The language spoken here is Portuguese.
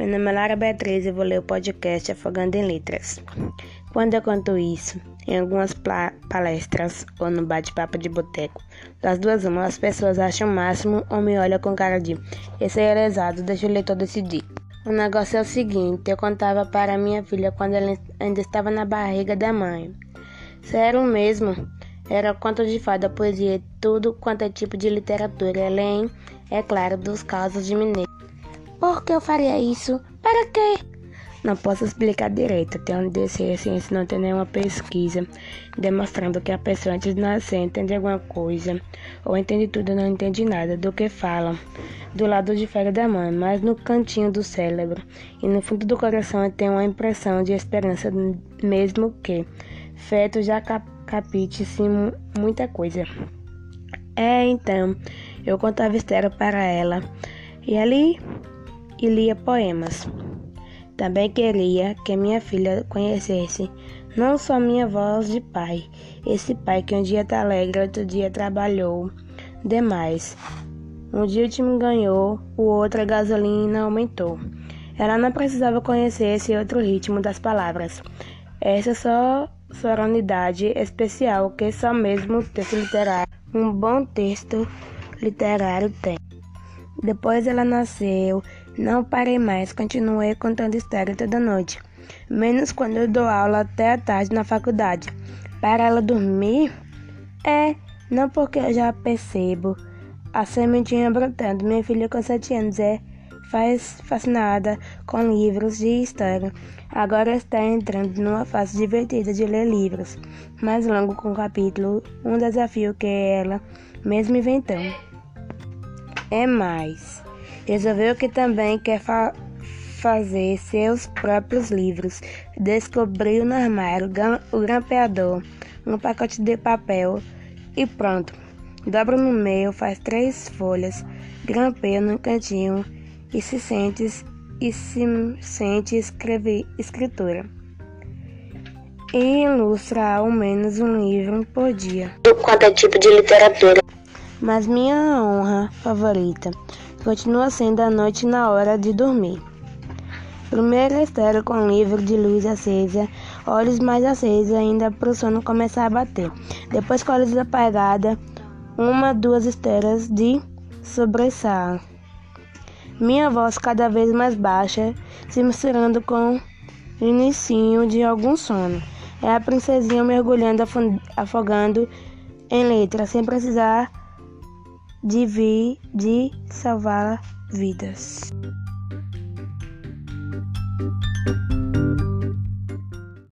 Meu nome é Lara Beatriz e vou ler o podcast Afogando em Letras. Quando eu conto isso, em algumas palestras ou no bate-papo de boteco, das duas uma, as pessoas acham o máximo ou me olham com cara de esse é lesado, deixa o leitor decidir. O negócio é o seguinte, eu contava para minha filha quando ela ainda estava na barriga da mãe. Sério mesmo, era conto de fada, poesia, tudo quanto é tipo de literatura, além, é claro, dos casos de mineiro. Por que eu faria isso? Para quê? Não posso explicar direito. Até onde descer a ciência não tem nenhuma pesquisa demonstrando que a pessoa antes de nascer entende alguma coisa, ou entende tudo e não entende nada do que fala, do lado de fora da mãe, mas no cantinho do cérebro e no fundo do coração tem uma impressão de esperança, mesmo que feto já cap capite sim muita coisa. É, então, eu contava história para ela. E ali e lia poemas. Também queria que minha filha conhecesse não só minha voz de pai, esse pai que um dia tá alegre, outro dia trabalhou demais. Um dia o time ganhou, o outro a gasolina aumentou. Ela não precisava conhecer esse outro ritmo das palavras. Essa só sonoridade especial que só mesmo texto literário, um bom texto literário tem. Depois ela nasceu, não parei mais, continuei contando história toda noite, menos quando eu dou aula até a tarde na faculdade. Para ela dormir? É, não porque eu já percebo a sementinha brotando. Minha filha com sete anos é faz fascinada com livros de história. Agora está entrando numa fase divertida de ler livros, mais longo com capítulo, um desafio que ela mesma inventou é mais. Resolveu que também quer fa fazer seus próprios livros. Descobriu no armário o grampeador, um pacote de papel e pronto. Dobra no meio, faz três folhas, grampeia no cantinho e se sente e se sente escrever escritura. E ilustra ao menos um livro por dia. Quanto é tipo de literatura? mas minha honra favorita continua sendo a noite na hora de dormir. Primeiro espero com o livro de luz acesa, olhos mais acesos ainda para o sono começar a bater. Depois com a luz apagada, uma, duas estrelas de sobressair. Minha voz cada vez mais baixa, se misturando com o inicinho de algum sono. É a princesinha mergulhando, afogando em letras, sem precisar de vir de salvar vidas.